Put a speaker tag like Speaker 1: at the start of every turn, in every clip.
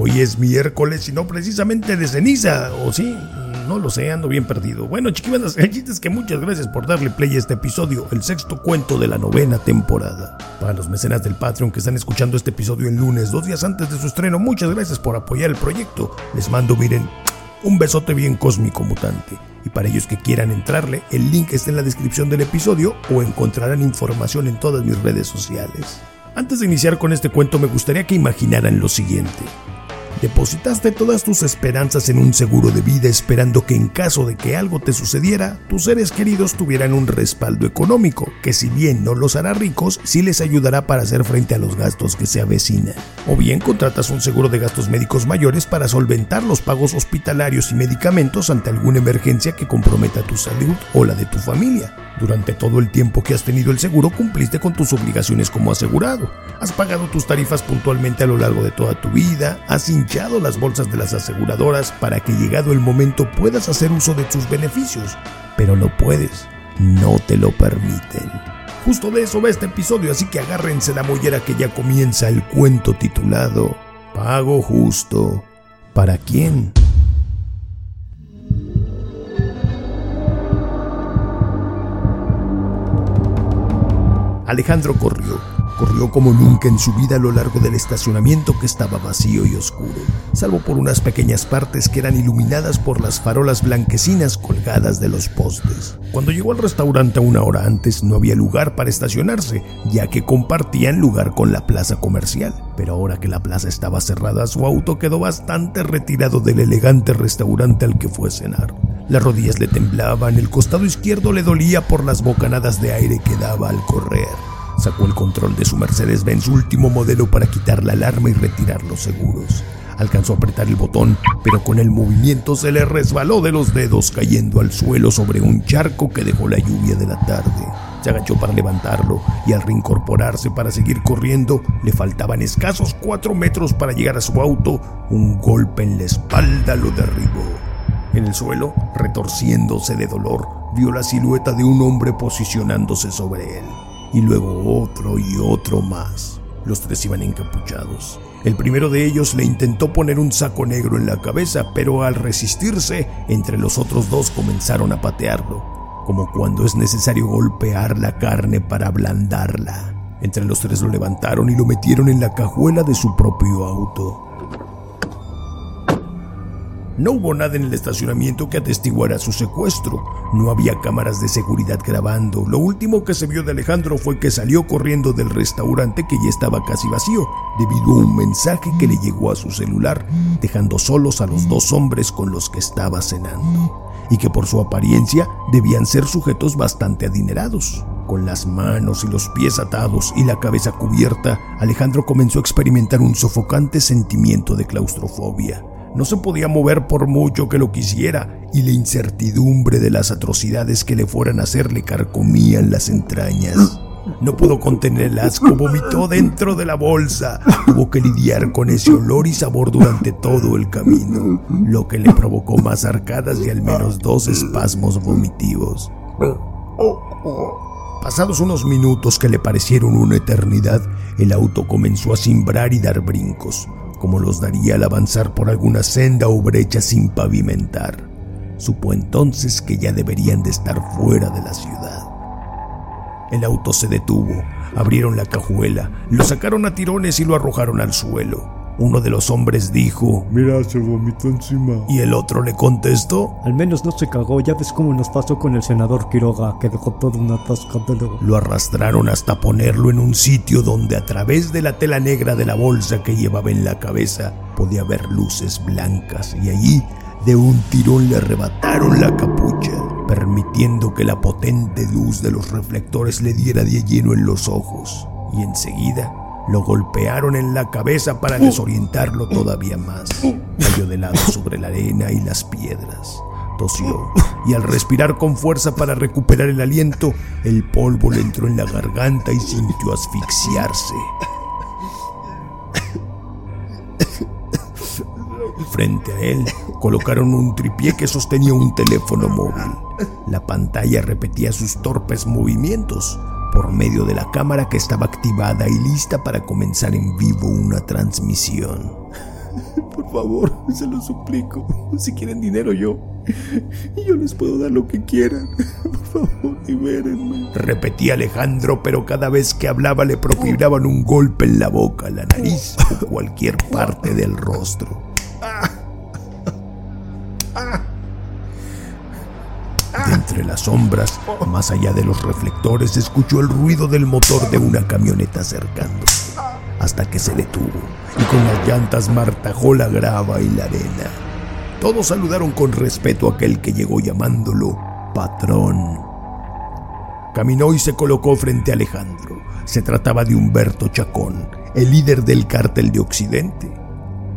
Speaker 1: hoy es miércoles y no precisamente de ceniza, ¿o sí? No lo sé, ando bien perdido. Bueno, chiquibandas, el que muchas gracias por darle play a este episodio, el sexto cuento de la novena temporada. Para los mecenas del Patreon que están escuchando este episodio el lunes, dos días antes de su estreno, muchas gracias por apoyar el proyecto. Les mando, miren, un besote bien cósmico mutante. Y para ellos que quieran entrarle, el link está en la descripción del episodio o encontrarán información en todas mis redes sociales. Antes de iniciar con este cuento me gustaría que imaginaran lo siguiente. Depositaste todas tus esperanzas en un seguro de vida esperando que en caso de que algo te sucediera, tus seres queridos tuvieran un respaldo económico, que si bien no los hará ricos, sí les ayudará para hacer frente a los gastos que se avecinan. O bien contratas un seguro de gastos médicos mayores para solventar los pagos hospitalarios y medicamentos ante alguna emergencia que comprometa tu salud o la de tu familia. Durante todo el tiempo que has tenido el seguro cumpliste con tus obligaciones como asegurado. Has pagado tus tarifas puntualmente a lo largo de toda tu vida, has hinchado las bolsas de las aseguradoras para que llegado el momento puedas hacer uso de sus beneficios. Pero no puedes, no te lo permiten. Justo de eso va este episodio, así que agárrense la mollera que ya comienza el cuento titulado Pago justo. ¿Para quién? Alejandro corrió. Corrió como nunca en su vida a lo largo del estacionamiento que estaba vacío y oscuro, salvo por unas pequeñas partes que eran iluminadas por las farolas blanquecinas colgadas de los postes. Cuando llegó al restaurante una hora antes no había lugar para estacionarse, ya que compartían lugar con la plaza comercial. Pero ahora que la plaza estaba cerrada, su auto quedó bastante retirado del elegante restaurante al que fue a cenar. Las rodillas le temblaban, el costado izquierdo le dolía por las bocanadas de aire que daba al correr. Sacó el control de su Mercedes-Benz último modelo para quitar la alarma y retirar los seguros. Alcanzó a apretar el botón, pero con el movimiento se le resbaló de los dedos cayendo al suelo sobre un charco que dejó la lluvia de la tarde. Se agachó para levantarlo y al reincorporarse para seguir corriendo le faltaban escasos cuatro metros para llegar a su auto. Un golpe en la espalda lo derribó. En el suelo, retorciéndose de dolor, vio la silueta de un hombre posicionándose sobre él. Y luego otro y otro más. Los tres iban encapuchados. El primero de ellos le intentó poner un saco negro en la cabeza, pero al resistirse, entre los otros dos comenzaron a patearlo, como cuando es necesario golpear la carne para ablandarla. Entre los tres lo levantaron y lo metieron en la cajuela de su propio auto. No hubo nada en el estacionamiento que atestiguara su secuestro. No había cámaras de seguridad grabando. Lo último que se vio de Alejandro fue que salió corriendo del restaurante que ya estaba casi vacío, debido a un mensaje que le llegó a su celular, dejando solos a los dos hombres con los que estaba cenando, y que por su apariencia debían ser sujetos bastante adinerados. Con las manos y los pies atados y la cabeza cubierta, Alejandro comenzó a experimentar un sofocante sentimiento de claustrofobia. No se podía mover por mucho que lo quisiera, y la incertidumbre de las atrocidades que le fueran a hacer le carcomían las entrañas. No pudo contener el asco, vomitó dentro de la bolsa. Tuvo que lidiar con ese olor y sabor durante todo el camino, lo que le provocó más arcadas y al menos dos espasmos vomitivos. Pasados unos minutos que le parecieron una eternidad, el auto comenzó a cimbrar y dar brincos como los daría al avanzar por alguna senda o brecha sin pavimentar. Supo entonces que ya deberían de estar fuera de la ciudad. El auto se detuvo, abrieron la cajuela, lo sacaron a tirones y lo arrojaron al suelo. Uno de los hombres dijo,
Speaker 2: Mira, se vomitó encima.
Speaker 1: y el otro le contestó,
Speaker 3: Al menos no se cagó, ya ves cómo nos pasó con el senador Quiroga, que dejó todo un atascadero.
Speaker 1: Lo arrastraron hasta ponerlo en un sitio donde a través de la tela negra de la bolsa que llevaba en la cabeza podía ver luces blancas y allí de un tirón le arrebataron la capucha, permitiendo que la potente luz de los reflectores le diera de lleno en los ojos. Y enseguida lo golpearon en la cabeza para desorientarlo todavía más. Cayó de lado sobre la arena y las piedras. Tosió y al respirar con fuerza para recuperar el aliento, el polvo le entró en la garganta y sintió asfixiarse. Frente a él colocaron un tripié que sostenía un teléfono móvil. La pantalla repetía sus torpes movimientos por medio de la cámara que estaba activada y lista para comenzar en vivo una transmisión. Por favor, se lo suplico. Si quieren dinero yo, yo les puedo dar lo que quieran. Por favor, libérenme. Repetía Alejandro, pero cada vez que hablaba le propinaban un golpe en la boca, la nariz o cualquier parte del rostro. Entre las sombras, más allá de los reflectores, escuchó el ruido del motor de una camioneta acercándose, hasta que se detuvo y con las llantas martajó la grava y la arena. Todos saludaron con respeto a aquel que llegó llamándolo patrón. Caminó y se colocó frente a Alejandro. Se trataba de Humberto Chacón, el líder del cártel de Occidente.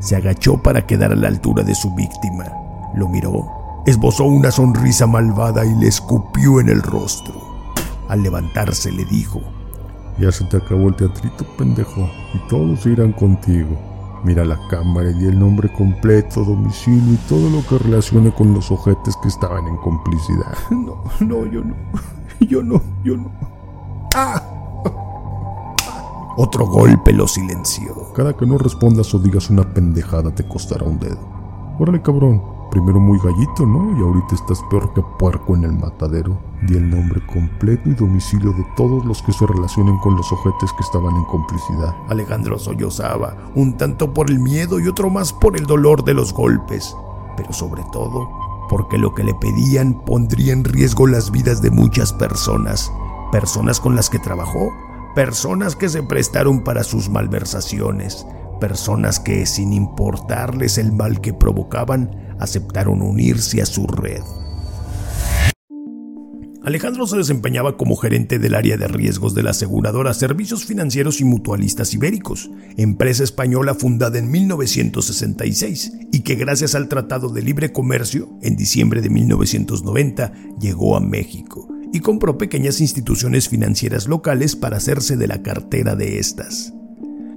Speaker 1: Se agachó para quedar a la altura de su víctima. Lo miró, esbozó una sonrisa malvada y le escupió en el rostro. Al levantarse le dijo,
Speaker 2: Ya se te acabó el teatrito, pendejo, y todos irán contigo. Mira la cámara y el nombre completo, domicilio y todo lo que relacione con los ojetes que estaban en complicidad.
Speaker 1: No, no, yo no. Yo no, yo no. ¡Ah! Otro golpe lo silenció.
Speaker 2: Cada que no respondas o digas una pendejada te costará un dedo. Órale, cabrón. Primero muy gallito, ¿no? Y ahorita estás peor que puerco en el matadero. Di el nombre completo y domicilio de todos los que se relacionen con los ojetes que estaban en complicidad.
Speaker 1: Alejandro sollozaba, un tanto por el miedo y otro más por el dolor de los golpes, pero sobre todo porque lo que le pedían pondría en riesgo las vidas de muchas personas, personas con las que trabajó, personas que se prestaron para sus malversaciones, personas que, sin importarles el mal que provocaban, aceptaron unirse a su red. Alejandro se desempeñaba como gerente del área de riesgos de la aseguradora Servicios Financieros y Mutualistas Ibéricos, empresa española fundada en 1966 y que gracias al Tratado de Libre Comercio, en diciembre de 1990, llegó a México y compró pequeñas instituciones financieras locales para hacerse de la cartera de estas.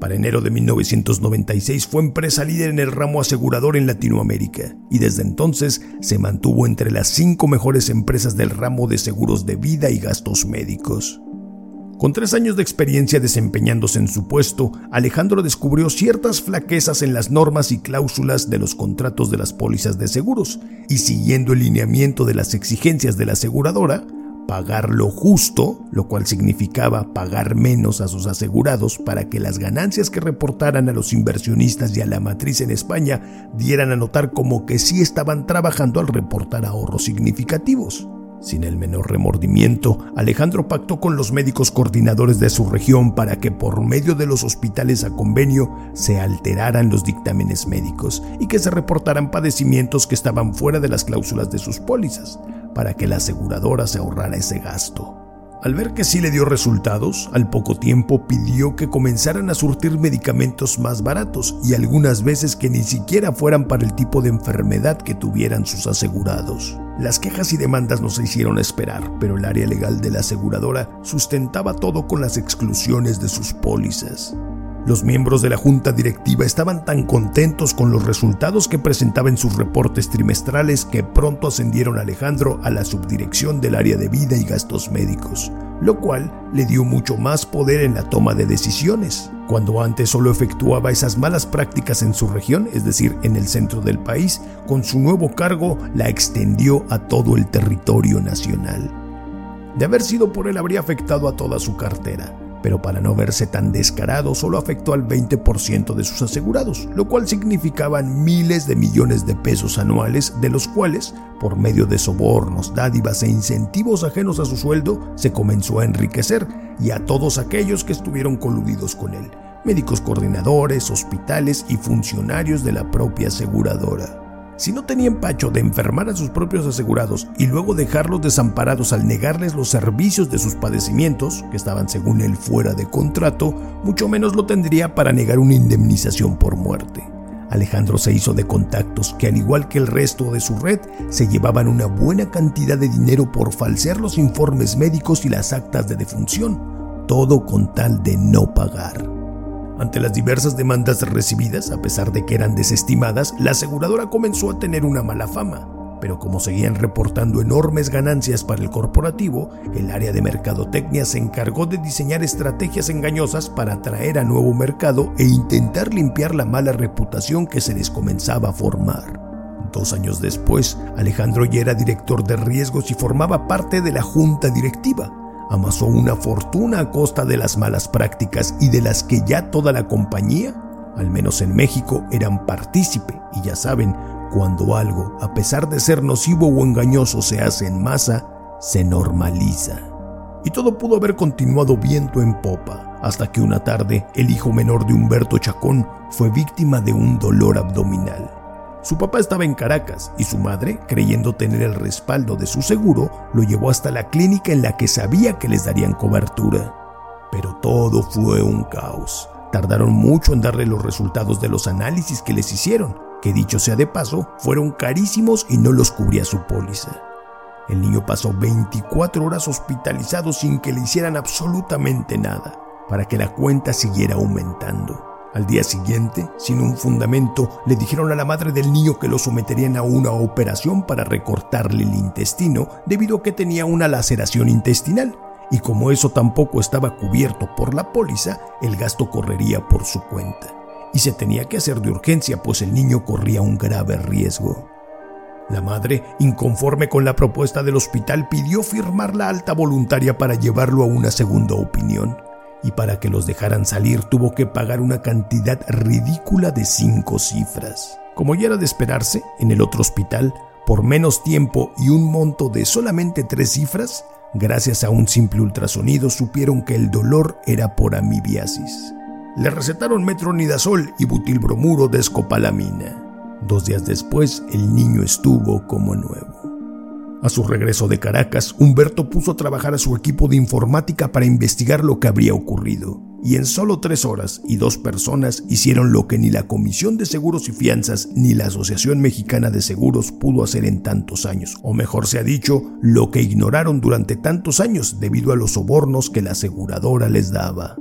Speaker 1: Para enero de 1996 fue empresa líder en el ramo asegurador en Latinoamérica y desde entonces se mantuvo entre las cinco mejores empresas del ramo de seguros de vida y gastos médicos. Con tres años de experiencia desempeñándose en su puesto, Alejandro descubrió ciertas flaquezas en las normas y cláusulas de los contratos de las pólizas de seguros y siguiendo el lineamiento de las exigencias de la aseguradora, pagar lo justo, lo cual significaba pagar menos a sus asegurados para que las ganancias que reportaran a los inversionistas y a la matriz en España dieran a notar como que sí estaban trabajando al reportar ahorros significativos. Sin el menor remordimiento, Alejandro pactó con los médicos coordinadores de su región para que por medio de los hospitales a convenio se alteraran los dictámenes médicos y que se reportaran padecimientos que estaban fuera de las cláusulas de sus pólizas para que la aseguradora se ahorrara ese gasto. Al ver que sí le dio resultados, al poco tiempo pidió que comenzaran a surtir medicamentos más baratos y algunas veces que ni siquiera fueran para el tipo de enfermedad que tuvieran sus asegurados. Las quejas y demandas no se hicieron esperar, pero el área legal de la aseguradora sustentaba todo con las exclusiones de sus pólizas. Los miembros de la junta directiva estaban tan contentos con los resultados que presentaba en sus reportes trimestrales que pronto ascendieron a Alejandro a la subdirección del área de vida y gastos médicos, lo cual le dio mucho más poder en la toma de decisiones. Cuando antes solo efectuaba esas malas prácticas en su región, es decir, en el centro del país, con su nuevo cargo la extendió a todo el territorio nacional. De haber sido por él habría afectado a toda su cartera pero para no verse tan descarado solo afectó al 20% de sus asegurados, lo cual significaban miles de millones de pesos anuales, de los cuales, por medio de sobornos, dádivas e incentivos ajenos a su sueldo, se comenzó a enriquecer y a todos aquellos que estuvieron coludidos con él, médicos coordinadores, hospitales y funcionarios de la propia aseguradora. Si no tenía empacho de enfermar a sus propios asegurados y luego dejarlos desamparados al negarles los servicios de sus padecimientos, que estaban según él fuera de contrato, mucho menos lo tendría para negar una indemnización por muerte. Alejandro se hizo de contactos que al igual que el resto de su red se llevaban una buena cantidad de dinero por falsear los informes médicos y las actas de defunción, todo con tal de no pagar. Ante las diversas demandas recibidas, a pesar de que eran desestimadas, la aseguradora comenzó a tener una mala fama. pero como seguían reportando enormes ganancias para el corporativo, el área de mercadotecnia se encargó de diseñar estrategias engañosas para atraer a nuevo mercado e intentar limpiar la mala reputación que se les comenzaba a formar. Dos años después, Alejandro ya era director de riesgos y formaba parte de la junta directiva. Amasó una fortuna a costa de las malas prácticas y de las que ya toda la compañía, al menos en México, eran partícipe. Y ya saben, cuando algo, a pesar de ser nocivo o engañoso, se hace en masa, se normaliza. Y todo pudo haber continuado viento en popa, hasta que una tarde el hijo menor de Humberto Chacón fue víctima de un dolor abdominal. Su papá estaba en Caracas y su madre, creyendo tener el respaldo de su seguro, lo llevó hasta la clínica en la que sabía que les darían cobertura. Pero todo fue un caos. Tardaron mucho en darle los resultados de los análisis que les hicieron, que dicho sea de paso, fueron carísimos y no los cubría su póliza. El niño pasó 24 horas hospitalizado sin que le hicieran absolutamente nada, para que la cuenta siguiera aumentando. Al día siguiente, sin un fundamento, le dijeron a la madre del niño que lo someterían a una operación para recortarle el intestino debido a que tenía una laceración intestinal. Y como eso tampoco estaba cubierto por la póliza, el gasto correría por su cuenta. Y se tenía que hacer de urgencia, pues el niño corría un grave riesgo. La madre, inconforme con la propuesta del hospital, pidió firmar la alta voluntaria para llevarlo a una segunda opinión y para que los dejaran salir tuvo que pagar una cantidad ridícula de cinco cifras. Como ya era de esperarse, en el otro hospital, por menos tiempo y un monto de solamente tres cifras, gracias a un simple ultrasonido supieron que el dolor era por amibiasis. Le recetaron metronidazol y butilbromuro de escopalamina. Dos días después, el niño estuvo como nuevo. A su regreso de Caracas, Humberto puso a trabajar a su equipo de informática para investigar lo que habría ocurrido. Y en solo tres horas y dos personas hicieron lo que ni la Comisión de Seguros y Fianzas ni la Asociación Mexicana de Seguros pudo hacer en tantos años. O mejor se ha dicho, lo que ignoraron durante tantos años debido a los sobornos que la aseguradora les daba.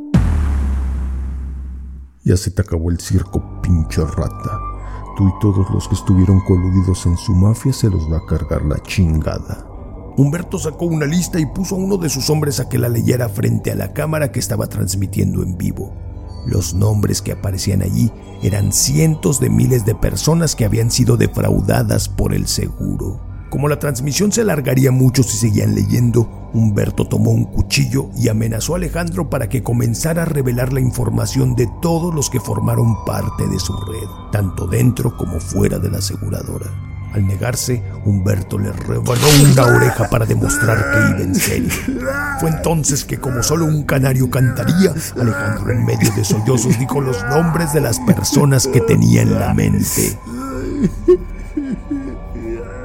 Speaker 2: Ya se te acabó el circo, pinche rata y todos los que estuvieron coludidos en su mafia se los va a cargar la chingada.
Speaker 1: Humberto sacó una lista y puso a uno de sus hombres a que la leyera frente a la cámara que estaba transmitiendo en vivo. Los nombres que aparecían allí eran cientos de miles de personas que habían sido defraudadas por el seguro. Como la transmisión se alargaría mucho si seguían leyendo, Humberto tomó un cuchillo y amenazó a Alejandro para que comenzara a revelar la información de todos los que formaron parte de su red, tanto dentro como fuera de la aseguradora. Al negarse, Humberto le rebanó una oreja para demostrar que iba en serio. Fue entonces que, como solo un canario cantaría, Alejandro en medio de sollozos dijo los nombres de las personas que tenía en la mente.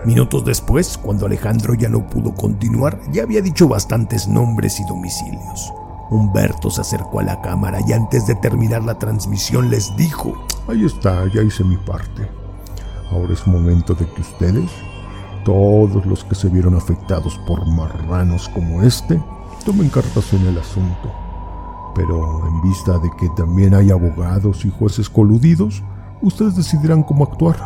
Speaker 1: Minutos después, cuando Alejandro ya no pudo continuar, ya había dicho bastantes nombres y domicilios. Humberto se acercó a la cámara y antes de terminar la transmisión les dijo,
Speaker 2: Ahí está, ya hice mi parte. Ahora es momento de que ustedes, todos los que se vieron afectados por marranos como este, tomen cartas en el asunto. Pero en vista de que también hay abogados y jueces coludidos, ustedes decidirán cómo actuar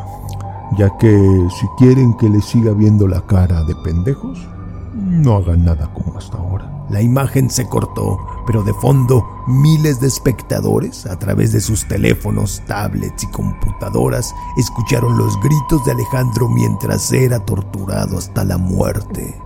Speaker 2: ya que si quieren que les siga viendo la cara de pendejos, no hagan nada como hasta ahora.
Speaker 1: La imagen se cortó, pero de fondo miles de espectadores, a través de sus teléfonos, tablets y computadoras, escucharon los gritos de Alejandro mientras era torturado hasta la muerte.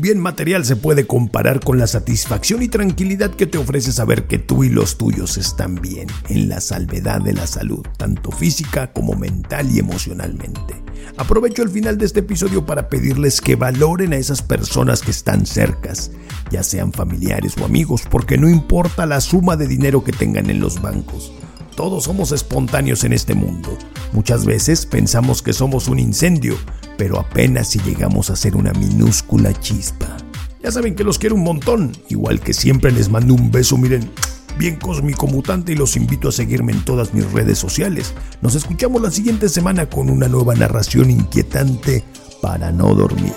Speaker 1: Bien material se puede comparar con la satisfacción y tranquilidad que te ofrece saber que tú y los tuyos están bien, en la salvedad de la salud, tanto física como mental y emocionalmente. Aprovecho el final de este episodio para pedirles que valoren a esas personas que están cercas, ya sean familiares o amigos, porque no importa la suma de dinero que tengan en los bancos. Todos somos espontáneos en este mundo. Muchas veces pensamos que somos un incendio, pero apenas si llegamos a ser una minúscula chispa. Ya saben que los quiero un montón, igual que siempre les mando un beso, miren, bien cósmico mutante y los invito a seguirme en todas mis redes sociales. Nos escuchamos la siguiente semana con una nueva narración inquietante para no dormir.